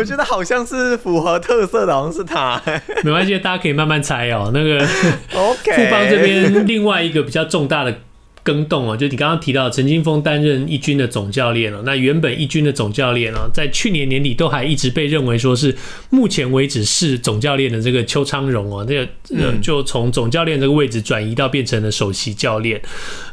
我觉得好像是符合特色的，好像是他。没关系，大家可以慢慢猜哦。那个，OK，富邦这边另外一个比较重大的。更动哦，就你刚刚提到陈金峰担任一军的总教练了。那原本一军的总教练哦，在去年年底都还一直被认为说是目前为止是总教练的这个邱昌荣哦，那个呃就从总教练这个位置转移到变成了首席教练，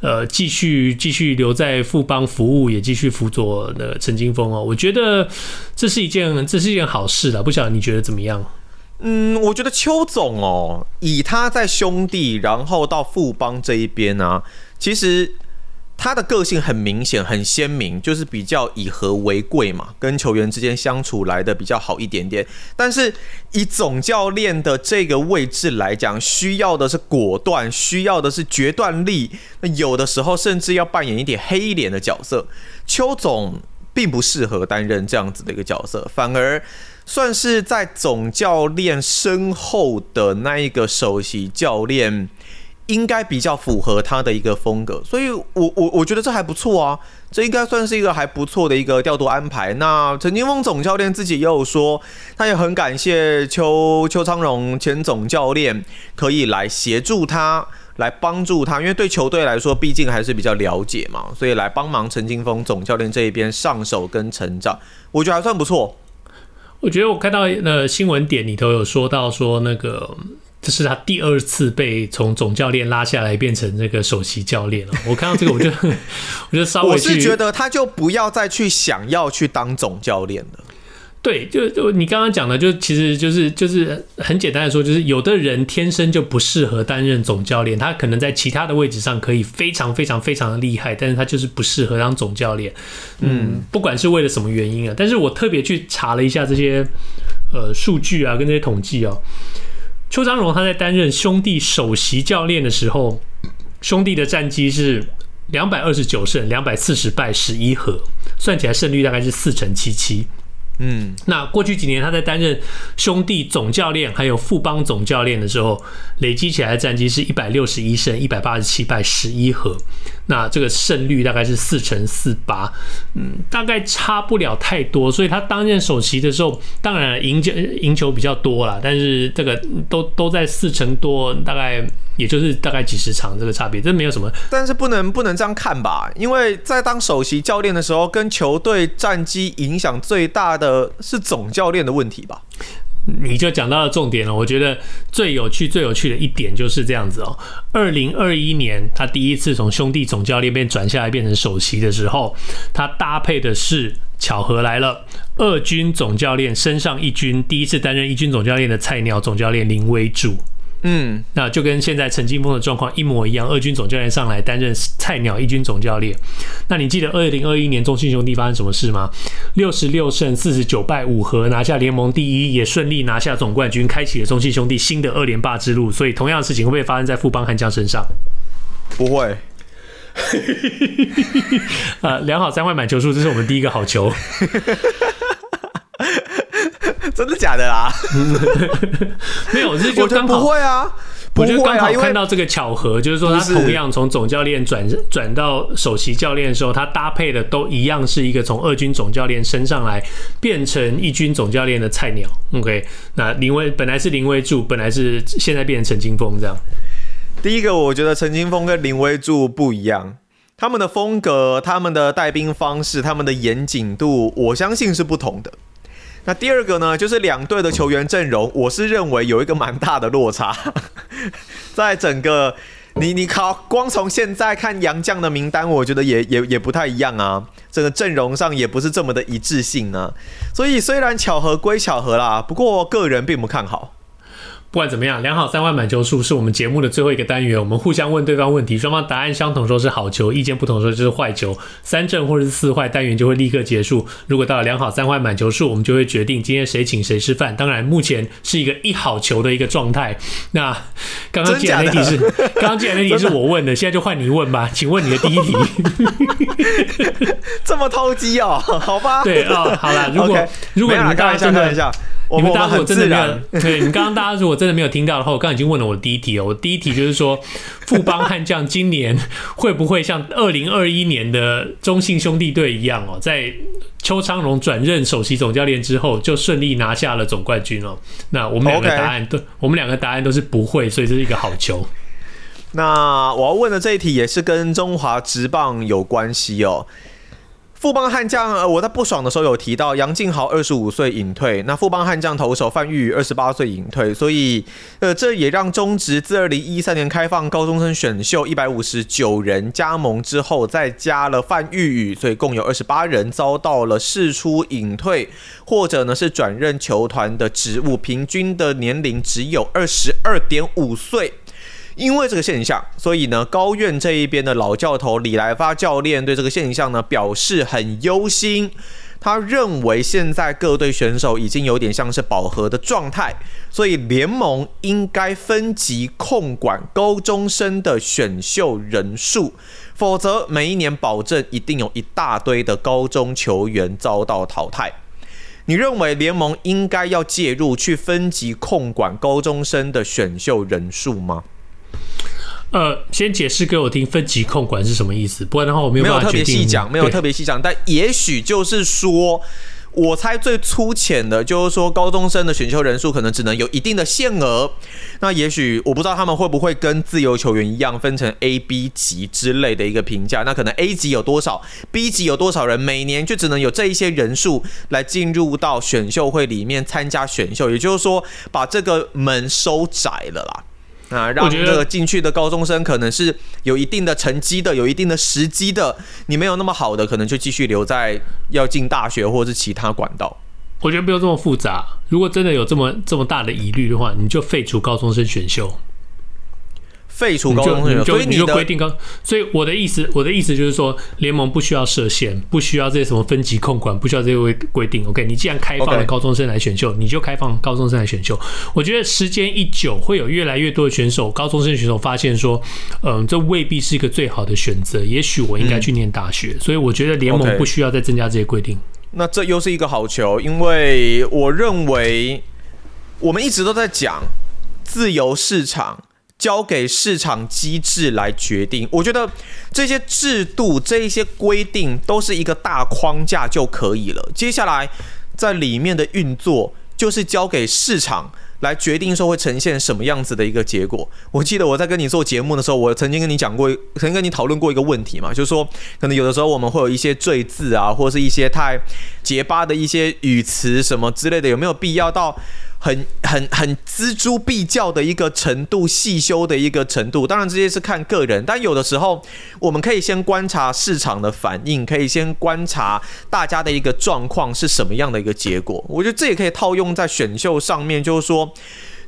呃，继续继续留在富邦服务，也继续辅佐的陈金峰哦。我觉得这是一件这是一件好事了，不晓得你觉得怎么样？嗯，我觉得邱总哦，以他在兄弟，然后到富邦这一边啊。其实他的个性很明显、很鲜明，就是比较以和为贵嘛，跟球员之间相处来的比较好一点点。但是以总教练的这个位置来讲，需要的是果断，需要的是决断力。那有的时候甚至要扮演一点黑脸的角色。邱总并不适合担任这样子的一个角色，反而算是在总教练身后的那一个首席教练。应该比较符合他的一个风格，所以我我我觉得这还不错啊，这应该算是一个还不错的一个调度安排。那陈金峰总教练自己也有说，他也很感谢邱邱昌荣前总教练可以来协助他，来帮助他，因为对球队来说，毕竟还是比较了解嘛，所以来帮忙陈金峰总教练这一边上手跟成长，我觉得还算不错。我觉得我看到呃新闻点里头有说到说那个。这是他第二次被从总教练拉下来变成这个首席教练了。我看到这个，我就 我就稍微我是觉得他就不要再去想要去当总教练了。对，就就你刚刚讲的，就其实就是就是很简单的说，就是有的人天生就不适合担任总教练，他可能在其他的位置上可以非常非常非常的厉害，但是他就是不适合当总教练。嗯，不管是为了什么原因啊，但是我特别去查了一下这些呃数据啊，跟这些统计啊。邱章荣他在担任兄弟首席教练的时候，兄弟的战绩是两百二十九胜两百四十败十一和，算起来胜率大概是四成七七。嗯，那过去几年他在担任兄弟总教练还有富邦总教练的时候，累积起来的战绩是一百六十一胜一百八十七败十一和，那这个胜率大概是四成四八，嗯，大概差不了太多。所以他担任首席的时候，当然赢球赢球比较多啦，但是这个都都在四成多，大概。也就是大概几十场这个差别，这没有什么。但是不能不能这样看吧？因为在当首席教练的时候，跟球队战绩影响最大的是总教练的问题吧？你就讲到了重点了。我觉得最有趣、最有趣的一点就是这样子哦。二零二一年，他第一次从兄弟总教练变转下来变成首席的时候，他搭配的是巧合来了，二军总教练升上一军，第一次担任一军总教练的菜鸟总教练林威助。嗯，那就跟现在陈金峰的状况一模一样。二军总教练上来担任菜鸟一军总教练。那你记得二零二一年中信兄弟发生什么事吗？六十六胜四十九败五和，拿下联盟第一，也顺利拿下总冠军，开启了中信兄弟新的二连霸之路。所以同样的事情会不会发生在富邦悍将身上？不会。呃，良好三坏满球数，这是我们第一个好球。真的假的啦？没有，我是就刚好不会啊，我就刚好看到这个巧合，就是说他同样从总教练转转到首席教练的时候，他搭配的都一样是一个从二军总教练升上来变成一军总教练的菜鸟。OK，那林威本来是林威柱，本来是现在变成陈金峰这样。第一个，我觉得陈金峰跟林威柱不一样，他们的风格、他们的带兵方式、他们的严谨度，我相信是不同的。那第二个呢，就是两队的球员阵容，我是认为有一个蛮大的落差，在整个你你靠光从现在看杨绛的名单，我觉得也也也不太一样啊，整个阵容上也不是这么的一致性呢、啊。所以虽然巧合归巧合啦，不过个人并不看好。不管怎么样，两好三坏满球数是我们节目的最后一个单元。我们互相问对方问题，双方答案相同说是好球，意见不同说就是坏球。三正或者是四坏，单元就会立刻结束。如果到了两好三坏满球数，我们就会决定今天谁请谁吃饭。当然，目前是一个一好球的一个状态。那刚刚既然那题是刚刚既然那题是我问的，现在就换你问吧。请问你的第一题，这么偷鸡哦？好吧。对啊、哦，好了，如果、okay, 如果你们大家真的。你们大家如果真的没有，对，你们刚刚大家如果真的没有听到的话，我刚刚已经问了我的第一题哦。我第一题就是说，富邦悍将今年会不会像二零二一年的中信兄弟队一样哦，在邱昌荣转任首席总教练之后，就顺利拿下了总冠军哦？那我们两个答案都，我们两个答案都是不会，所以这是一个好球。那我要问的这一题也是跟中华职棒有关系哦。富邦悍将，呃，我在不爽的时候有提到杨敬豪二十五岁隐退，那富邦悍将投手范玉宇二十八岁隐退，所以，呃，这也让中职自二零一三年开放高中生选秀一百五十九人加盟之后，再加了范玉宇，所以共有二十八人遭到了释出隐退，或者呢是转任球团的职务，平均的年龄只有二十二点五岁。因为这个现象，所以呢，高院这一边的老教头李来发教练对这个现象呢表示很忧心。他认为现在各队选手已经有点像是饱和的状态，所以联盟应该分级控管高中生的选秀人数，否则每一年保证一定有一大堆的高中球员遭到淘汰。你认为联盟应该要介入去分级控管高中生的选秀人数吗？呃，先解释给我听，分级控管是什么意思？不然的话，我没有。没有特别细讲，没有特别细讲，但也许就是说，我猜最粗浅的，就是说高中生的选秀人数可能只能有一定的限额。那也许我不知道他们会不会跟自由球员一样，分成 A、B 级之类的一个评价。那可能 A 级有多少，B 级有多少人，每年就只能有这一些人数来进入到选秀会里面参加选秀。也就是说，把这个门收窄了啦。啊，让这个进去的高中生可能是有一定的成绩的，有一定的时机的。你没有那么好的，可能就继续留在要进大学或者是其他管道。我觉得不用这么复杂。如果真的有这么这么大的疑虑的话，你就废除高中生选秀。废除高中生，所以你就规定高。所以我的意思，我的意思就是说，联盟不需要设限，不需要这些什么分级控管，不需要这些规规定。OK，你既然开放了高中生来选秀，你就开放高中生来选秀。我觉得时间一久，会有越来越多的选手，高中生选手发现说，嗯，这未必是一个最好的选择。也许我应该去念大学。所以我觉得联盟不需要再增加这些规定。那这又是一个好球，因为我认为我们一直都在讲自由市场。交给市场机制来决定，我觉得这些制度、这一些规定都是一个大框架就可以了。接下来在里面的运作，就是交给市场来决定说会呈现什么样子的一个结果。我记得我在跟你做节目的时候，我曾经跟你讲过，曾经跟你讨论过一个问题嘛，就是说可能有的时候我们会有一些赘字啊，或者是一些太结巴的一些语词什么之类的，有没有必要到？很很很锱铢必较的一个程度，细修的一个程度。当然，这些是看个人，但有的时候我们可以先观察市场的反应，可以先观察大家的一个状况是什么样的一个结果。我觉得这也可以套用在选秀上面，就是说，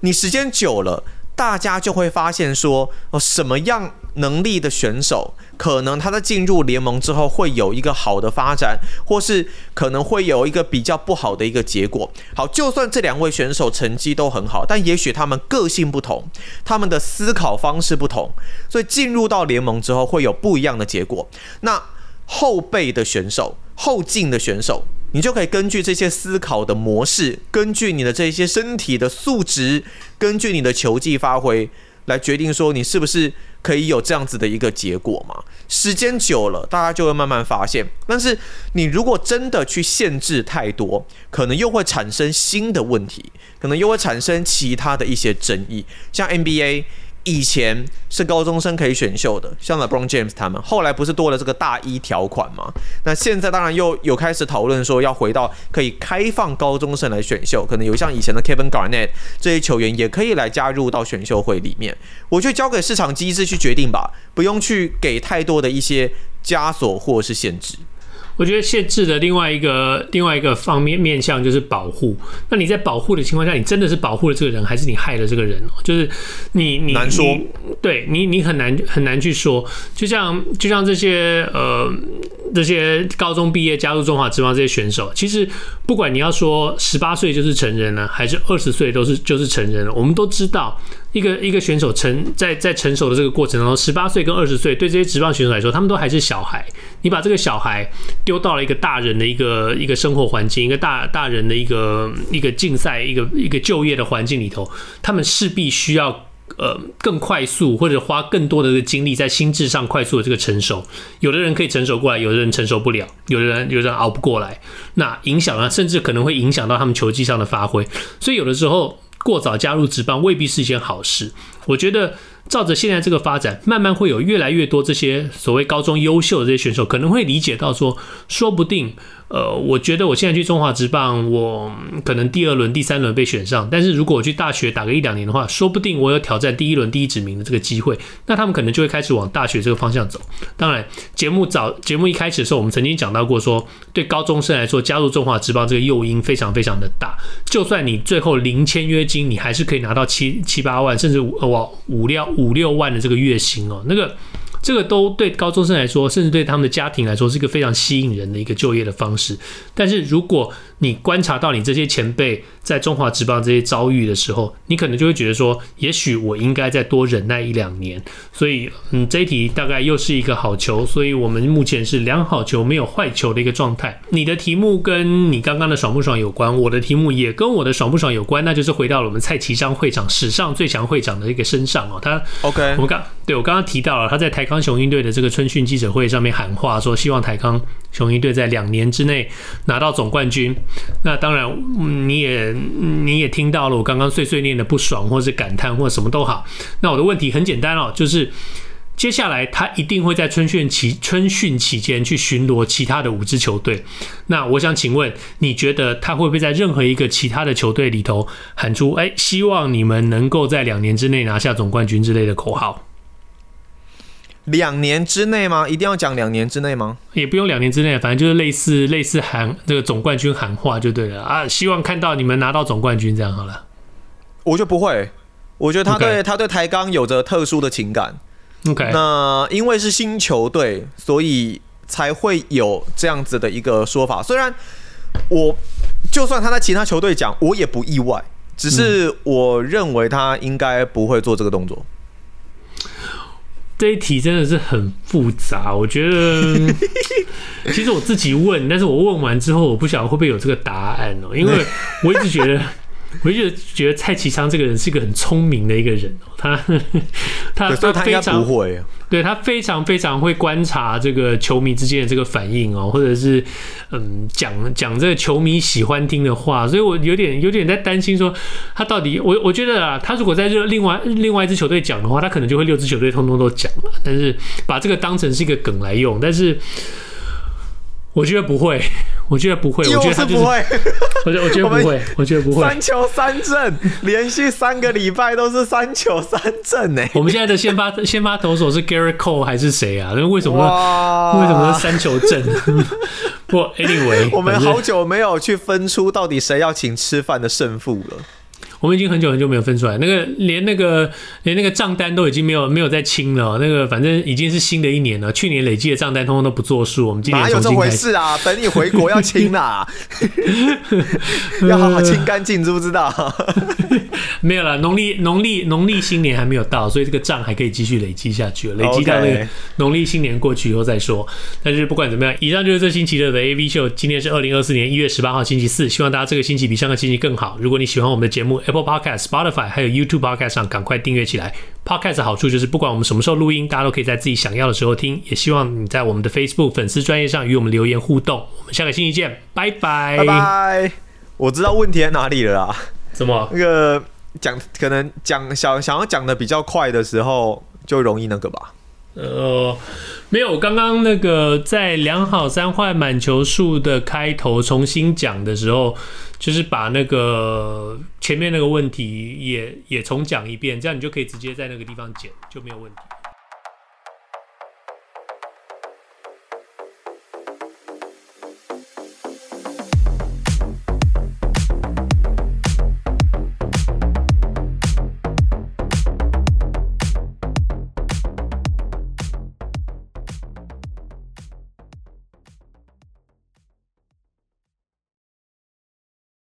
你时间久了。大家就会发现说，哦，什么样能力的选手，可能他在进入联盟之后会有一个好的发展，或是可能会有一个比较不好的一个结果。好，就算这两位选手成绩都很好，但也许他们个性不同，他们的思考方式不同，所以进入到联盟之后会有不一样的结果。那后备的选手，后进的选手。你就可以根据这些思考的模式，根据你的这些身体的素质，根据你的球技发挥，来决定说你是不是可以有这样子的一个结果嘛？时间久了，大家就会慢慢发现。但是你如果真的去限制太多，可能又会产生新的问题，可能又会产生其他的一些争议，像 NBA。以前是高中生可以选秀的，像 LeBron James 他们，后来不是多了这个大一条款吗？那现在当然又有开始讨论说要回到可以开放高中生来选秀，可能有像以前的 Kevin Garnett 这些球员也可以来加入到选秀会里面。我就交给市场机制去决定吧，不用去给太多的一些枷锁或是限制。我觉得限制的另外一个另外一个方面面向就是保护。那你在保护的情况下，你真的是保护了这个人，还是你害了这个人？就是你你难说，你对你你很难很难去说。就像就像这些呃这些高中毕业加入中华职棒这些选手，其实不管你要说十八岁就是成人了，还是二十岁都是就是成人了，我们都知道。一个一个选手成在在成熟的这个过程当中，十八岁跟二十岁对这些职棒选手来说，他们都还是小孩。你把这个小孩丢到了一个大人的一个一个生活环境，一个大大人的一个一个竞赛，一个一个就业的环境里头，他们势必需要呃更快速或者花更多的精力在心智上快速的这个成熟。有的人可以成熟过来，有的人承受不了，有的人有的人熬不过来，那影响了，甚至可能会影响到他们球技上的发挥。所以有的时候。过早加入职棒未必是一件好事，我觉得。照着现在这个发展，慢慢会有越来越多这些所谓高中优秀的这些选手，可能会理解到说，说不定，呃，我觉得我现在去中华职棒，我可能第二轮、第三轮被选上，但是如果我去大学打个一两年的话，说不定我有挑战第一轮第一指名的这个机会，那他们可能就会开始往大学这个方向走。当然，节目早节目一开始的时候，我们曾经讲到过说，对高中生来说，加入中华职棒这个诱因非常非常的大，就算你最后零签约金，你还是可以拿到七七八万，甚至五哇五六。五六万的这个月薪哦，那个这个都对高中生来说，甚至对他们的家庭来说，是一个非常吸引人的一个就业的方式。但是如果你观察到你这些前辈在中华职棒这些遭遇的时候，你可能就会觉得说，也许我应该再多忍耐一两年。所以，嗯，这一题大概又是一个好球，所以我们目前是良好球没有坏球的一个状态。你的题目跟你刚刚的爽不爽有关，我的题目也跟我的爽不爽有关，那就是回到了我们蔡其章会长史上最强会长的一个身上哦。他 OK，我们刚对我刚刚提到了他在台康雄鹰队的这个春训记者会上面喊话说，希望台康雄鹰队在两年之内拿到总冠军。那当然，你也你也听到了我刚刚碎碎念的不爽，或是感叹，或什么都好。那我的问题很简单哦，就是接下来他一定会在春训期春训期间去巡逻其他的五支球队。那我想请问，你觉得他会不会在任何一个其他的球队里头喊出“哎，希望你们能够在两年之内拿下总冠军”之类的口号？两年之内吗？一定要讲两年之内吗？也不用两年之内，反正就是类似类似喊这个总冠军喊话就对了啊！希望看到你们拿到总冠军，这样好了。我觉得不会，我觉得他对.他对台钢有着特殊的情感。OK，那因为是新球队，所以才会有这样子的一个说法。虽然我就算他在其他球队讲，我也不意外，只是我认为他应该不会做这个动作。这一题真的是很复杂，我觉得 其实我自己问，但是我问完之后，我不晓得会不会有这个答案哦，因为 我一直觉得，我一直觉得蔡其昌这个人是一个很聪明的一个人哦，他 他他非常不会。对，他非常非常会观察这个球迷之间的这个反应哦，或者是嗯讲讲这个球迷喜欢听的话，所以我有点有点在担心说他到底我我觉得啊，他如果在这另外另外一支球队讲的话，他可能就会六支球队通通都讲了，但是把这个当成是一个梗来用，但是我觉得不会。我觉得不会，我觉得他就是不会。我觉得我觉得不会，我觉得不会。三球三振，连续三个礼拜都是三球三振呢。我们现在的先发 先发投手是 Gerrit Cole 还是谁啊？那为什么为什么是三球阵？不，Anyway，我们好久没有去分出到底谁要请吃饭的胜负了。我们已经很久很久没有分出来，那个连那个连那个账单都已经没有没有再清了。那个反正已经是新的一年了，去年累积的账单通通都不作数。我们今年哪有这回事啊？等你回国要清啦，要好好清干净，知不知道？没有了，农历农历农历新年还没有到，所以这个账还可以继续累积下去，累积到那个农历新年过去以后再说。但是不管怎么样，以上就是这星期的 AV 秀。今天是二零二四年一月十八号星期四，希望大家这个星期比上个星期更好。如果你喜欢我们的节目，Apple Podcast、Spotify 还有 YouTube Podcast 上赶快订阅起来。Podcast 的好处就是不管我们什么时候录音，大家都可以在自己想要的时候听。也希望你在我们的 Facebook 粉丝专业上与我们留言互动。我们下个星期见，拜拜拜拜。我知道问题在哪里了啦？怎么？那个讲可能讲想想要讲的比较快的时候，就容易那个吧？呃，没有，刚刚那个在两好三坏满球数的开头重新讲的时候。就是把那个前面那个问题也也重讲一遍，这样你就可以直接在那个地方剪，就没有问题。